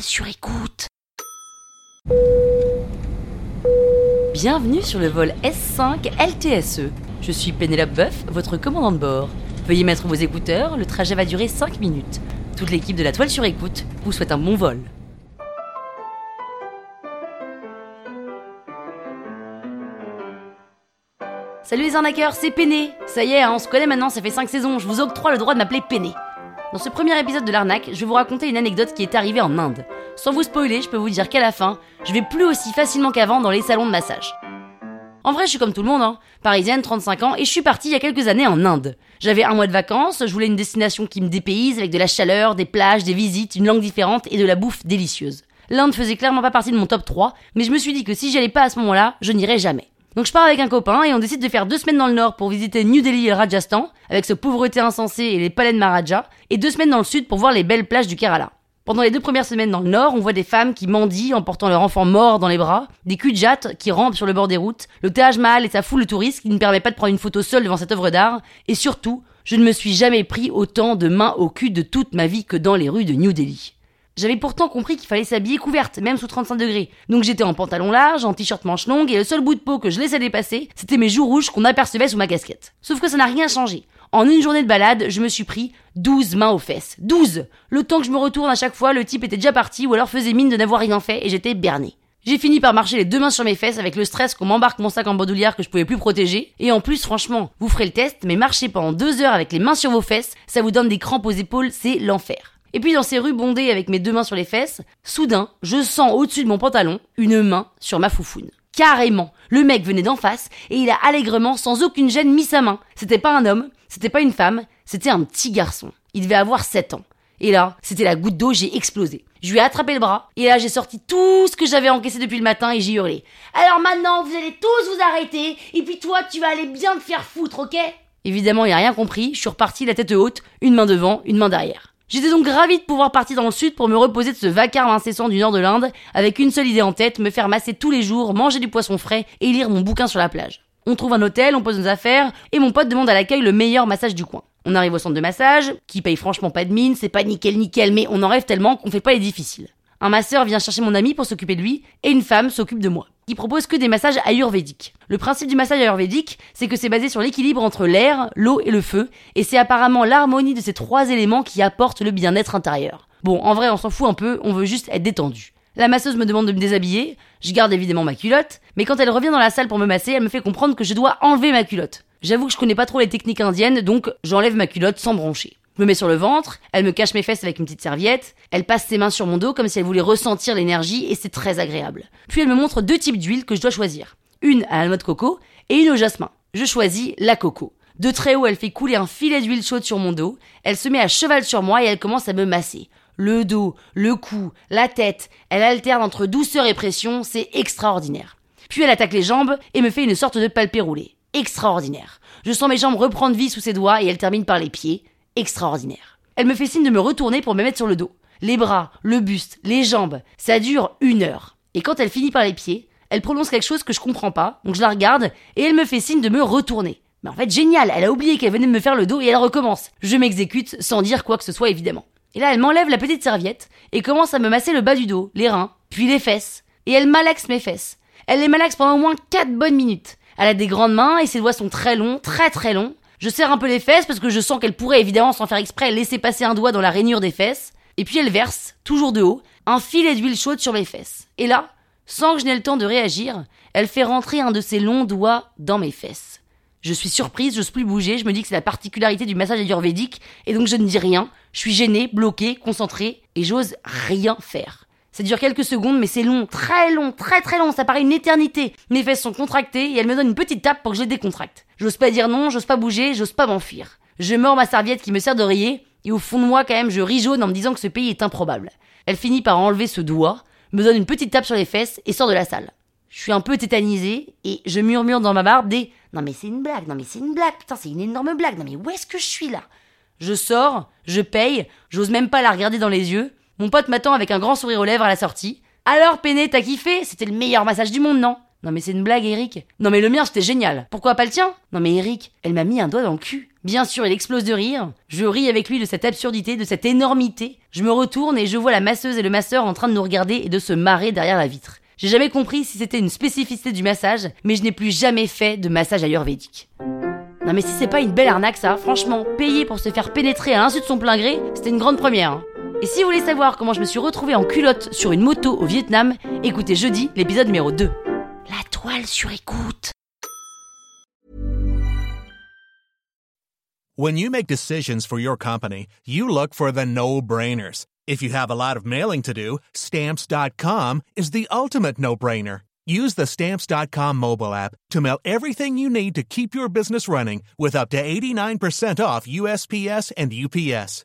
sur écoute. Bienvenue sur le vol S5 LTSE. Je suis Pénélope Boeuf, votre commandant de bord. Veuillez mettre vos écouteurs, le trajet va durer 5 minutes. Toute l'équipe de la toile sur écoute vous souhaite un bon vol. Salut les arnaqueurs, c'est Péné Ça y est, hein, on se connaît maintenant, ça fait 5 saisons, je vous octroie le droit de m'appeler Péné. Dans ce premier épisode de l'arnaque, je vais vous raconter une anecdote qui est arrivée en Inde. Sans vous spoiler, je peux vous dire qu'à la fin, je vais plus aussi facilement qu'avant dans les salons de massage. En vrai, je suis comme tout le monde, hein. parisienne, 35 ans, et je suis partie il y a quelques années en Inde. J'avais un mois de vacances, je voulais une destination qui me dépayse avec de la chaleur, des plages, des visites, une langue différente et de la bouffe délicieuse. L'Inde faisait clairement pas partie de mon top 3, mais je me suis dit que si j'y allais pas à ce moment-là, je n'irais jamais. Donc je pars avec un copain et on décide de faire deux semaines dans le nord pour visiter New Delhi et Rajasthan, avec ce pauvreté insensée et les palais de Maharaja, et deux semaines dans le sud pour voir les belles plages du Kerala. Pendant les deux premières semaines dans le nord, on voit des femmes qui mendient en portant leur enfant mort dans les bras, des cul qui rampent sur le bord des routes, le Taj Mahal et sa foule de touristes qui ne permet pas de prendre une photo seule devant cette œuvre d'art, et surtout, je ne me suis jamais pris autant de mains au cul de toute ma vie que dans les rues de New Delhi. J'avais pourtant compris qu'il fallait s'habiller couverte, même sous 35 degrés. Donc j'étais en pantalon large, en t-shirt manche longue, et le seul bout de peau que je laissais dépasser, c'était mes joues rouges qu'on apercevait sous ma casquette. Sauf que ça n'a rien changé. En une journée de balade, je me suis pris 12 mains aux fesses. 12 Le temps que je me retourne à chaque fois, le type était déjà parti ou alors faisait mine de n'avoir rien fait et j'étais berné. J'ai fini par marcher les deux mains sur mes fesses avec le stress qu'on m'embarque mon sac en bandoulière que je pouvais plus protéger. Et en plus, franchement, vous ferez le test, mais marcher pendant deux heures avec les mains sur vos fesses, ça vous donne des crampes aux épaules, c'est l'enfer. Et puis dans ces rues bondées avec mes deux mains sur les fesses, soudain, je sens au-dessus de mon pantalon une main sur ma foufoune. Carrément. Le mec venait d'en face et il a allègrement, sans aucune gêne, mis sa main. C'était pas un homme, c'était pas une femme, c'était un petit garçon. Il devait avoir 7 ans. Et là, c'était la goutte d'eau, j'ai explosé. Je lui ai attrapé le bras, et là j'ai sorti tout ce que j'avais encaissé depuis le matin et j'ai hurlé. Alors maintenant, vous allez tous vous arrêter, et puis toi, tu vas aller bien te faire foutre, ok? Évidemment, il a rien compris, je suis reparti la tête haute, une main devant, une main derrière. J'étais donc ravi de pouvoir partir dans le sud pour me reposer de ce vacarme incessant du nord de l'Inde, avec une seule idée en tête, me faire masser tous les jours, manger du poisson frais et lire mon bouquin sur la plage. On trouve un hôtel, on pose nos affaires, et mon pote demande à l'accueil le meilleur massage du coin. On arrive au centre de massage, qui paye franchement pas de mine, c'est pas nickel nickel, mais on en rêve tellement qu'on fait pas les difficiles. Un masseur vient chercher mon ami pour s'occuper de lui, et une femme s'occupe de moi qui propose que des massages ayurvédiques. Le principe du massage ayurvédique, c'est que c'est basé sur l'équilibre entre l'air, l'eau et le feu, et c'est apparemment l'harmonie de ces trois éléments qui apportent le bien-être intérieur. Bon, en vrai, on s'en fout un peu, on veut juste être détendu. La masseuse me demande de me déshabiller, je garde évidemment ma culotte, mais quand elle revient dans la salle pour me masser, elle me fait comprendre que je dois enlever ma culotte. J'avoue que je connais pas trop les techniques indiennes, donc j'enlève ma culotte sans broncher. Je me mets sur le ventre, elle me cache mes fesses avec une petite serviette, elle passe ses mains sur mon dos comme si elle voulait ressentir l'énergie et c'est très agréable. Puis elle me montre deux types d'huiles que je dois choisir. Une à la noix de coco et une au jasmin. Je choisis la coco. De très haut, elle fait couler un filet d'huile chaude sur mon dos, elle se met à cheval sur moi et elle commence à me masser. Le dos, le cou, la tête, elle alterne entre douceur et pression, c'est extraordinaire. Puis elle attaque les jambes et me fait une sorte de palpé roulé. Extraordinaire. Je sens mes jambes reprendre vie sous ses doigts et elle termine par les pieds extraordinaire. Elle me fait signe de me retourner pour me mettre sur le dos. Les bras, le buste, les jambes, ça dure une heure. Et quand elle finit par les pieds, elle prononce quelque chose que je comprends pas, donc je la regarde et elle me fait signe de me retourner. Mais en fait, génial, elle a oublié qu'elle venait de me faire le dos et elle recommence. Je m'exécute sans dire quoi que ce soit évidemment. Et là, elle m'enlève la petite serviette et commence à me masser le bas du dos, les reins, puis les fesses. Et elle malaxe mes fesses. Elle les malaxe pendant au moins 4 bonnes minutes. Elle a des grandes mains et ses doigts sont très longs, très très longs. Je serre un peu les fesses parce que je sens qu'elle pourrait évidemment sans faire exprès laisser passer un doigt dans la rainure des fesses. Et puis elle verse, toujours de haut, un filet d'huile chaude sur mes fesses. Et là, sans que je n'aie le temps de réagir, elle fait rentrer un de ses longs doigts dans mes fesses. Je suis surprise, j'ose plus bouger, je me dis que c'est la particularité du massage ayurvédique, et donc je ne dis rien, je suis gênée, bloquée, concentrée, et j'ose rien faire. Ça dure quelques secondes, mais c'est long, très long, très très long, ça paraît une éternité. Mes fesses sont contractées et elle me donne une petite tape pour que je les décontracte. J'ose pas dire non, j'ose pas bouger, j'ose pas m'enfuir. Je mords ma serviette qui me sert d'oreiller, et au fond de moi, quand même, je ris jaune en me disant que ce pays est improbable. Elle finit par enlever ce doigt, me donne une petite tape sur les fesses et sort de la salle. Je suis un peu tétanisée et je murmure dans ma barbe des Non mais c'est une blague, non mais c'est une blague, putain c'est une énorme blague, non mais où est-ce que je suis là? Je sors, je paye, j'ose même pas la regarder dans les yeux, mon pote m'attend avec un grand sourire aux lèvres à la sortie. Alors, Péné, t'as kiffé? C'était le meilleur massage du monde, non? Non mais c'est une blague, Eric. Non mais le mien c'était génial. Pourquoi pas le tien? Non mais Eric, elle m'a mis un doigt dans le cul. Bien sûr, il explose de rire. Je ris avec lui de cette absurdité, de cette énormité. Je me retourne et je vois la masseuse et le masseur en train de nous regarder et de se marrer derrière la vitre. J'ai jamais compris si c'était une spécificité du massage, mais je n'ai plus jamais fait de massage ayurvédique. Non mais si c'est pas une belle arnaque ça, franchement, payer pour se faire pénétrer à l'insu de son plein gré, c'était une grande première. Et si vous voulez savoir comment je me suis retrouvée en culotte sur une moto au Vietnam, écoutez jeudi l'épisode numéro 2. La toile sur écoute. When you make decisions for your company, you look for the no-brainers. If you have a lot of mailing to do, stamps.com is the ultimate no-brainer. Use the stamps.com mobile app to mail everything you need to keep your business running with up to 89% off USPS and UPS.